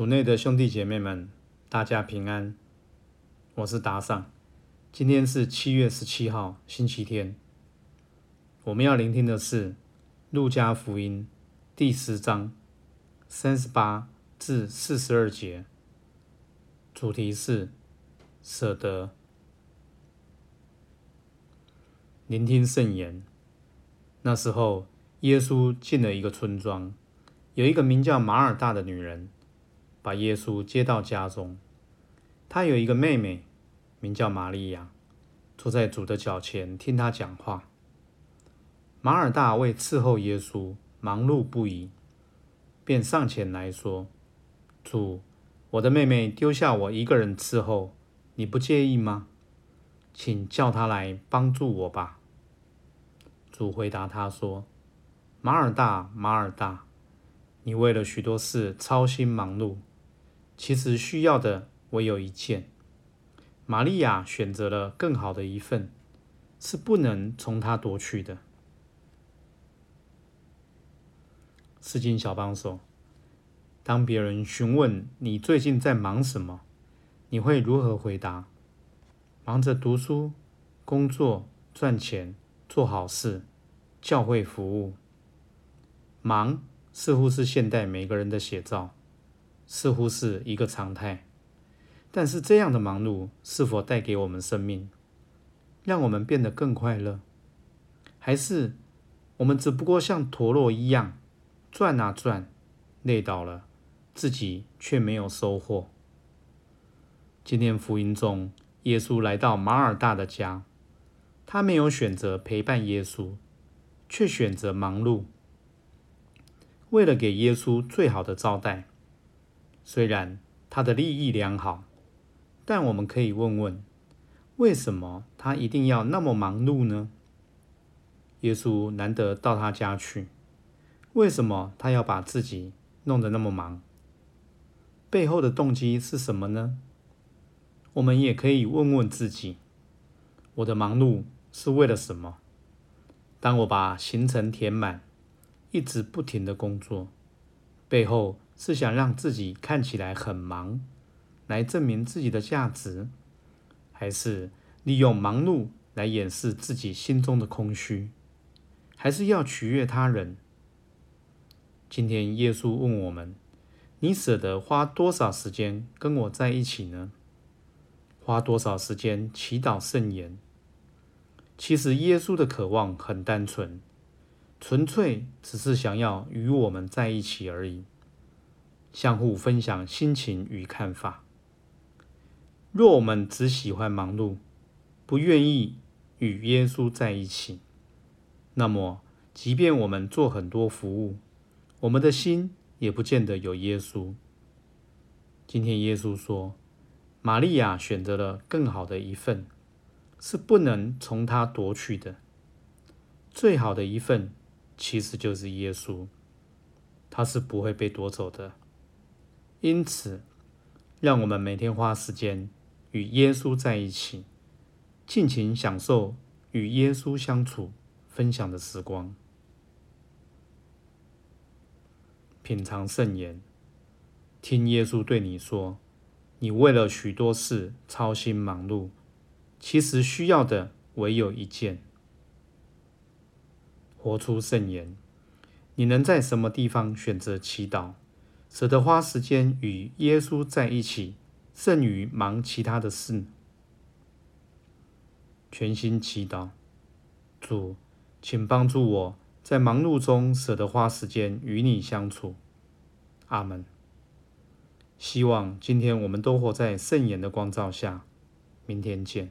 主内的兄弟姐妹们，大家平安。我是达尚。今天是七月十七号，星期天。我们要聆听的是《路加福音》第十章三十八至四十二节，主题是舍得。聆听圣言。那时候，耶稣进了一个村庄，有一个名叫马尔大的女人。把耶稣接到家中，他有一个妹妹，名叫玛利亚，坐在主的脚前听他讲话。马尔大为伺候耶稣忙碌不已，便上前来说：“主，我的妹妹丢下我一个人伺候，你不介意吗？请叫她来帮助我吧。”主回答他说：“马尔大，马尔大，你为了许多事操心忙碌。”其实需要的唯有一件，玛利亚选择了更好的一份，是不能从她夺去的。诗经小帮手，当别人询问你最近在忙什么，你会如何回答？忙着读书、工作、赚钱、做好事、教会服务。忙似乎是现代每个人的写照。似乎是一个常态，但是这样的忙碌是否带给我们生命，让我们变得更快乐？还是我们只不过像陀螺一样转啊转，累倒了，自己却没有收获？今天福音中，耶稣来到马尔大的家，他没有选择陪伴耶稣，却选择忙碌，为了给耶稣最好的招待。虽然他的利益良好，但我们可以问问：为什么他一定要那么忙碌呢？耶稣难得到他家去，为什么他要把自己弄得那么忙？背后的动机是什么呢？我们也可以问问自己：我的忙碌是为了什么？当我把行程填满，一直不停的工作，背后。是想让自己看起来很忙，来证明自己的价值，还是利用忙碌来掩饰自己心中的空虚，还是要取悦他人？今天耶稣问我们：你舍得花多少时间跟我在一起呢？花多少时间祈祷圣言？其实耶稣的渴望很单纯，纯粹只是想要与我们在一起而已。相互分享心情与看法。若我们只喜欢忙碌，不愿意与耶稣在一起，那么，即便我们做很多服务，我们的心也不见得有耶稣。今天耶稣说，玛利亚选择了更好的一份，是不能从他夺去的。最好的一份，其实就是耶稣，他是不会被夺走的。因此，让我们每天花时间与耶稣在一起，尽情享受与耶稣相处、分享的时光，品尝圣言，听耶稣对你说：“你为了许多事操心忙碌，其实需要的唯有一件。”活出圣言，你能在什么地方选择祈祷？舍得花时间与耶稣在一起，胜于忙其他的事。全心祈祷，主，请帮助我在忙碌中舍得花时间与你相处。阿门。希望今天我们都活在圣言的光照下。明天见。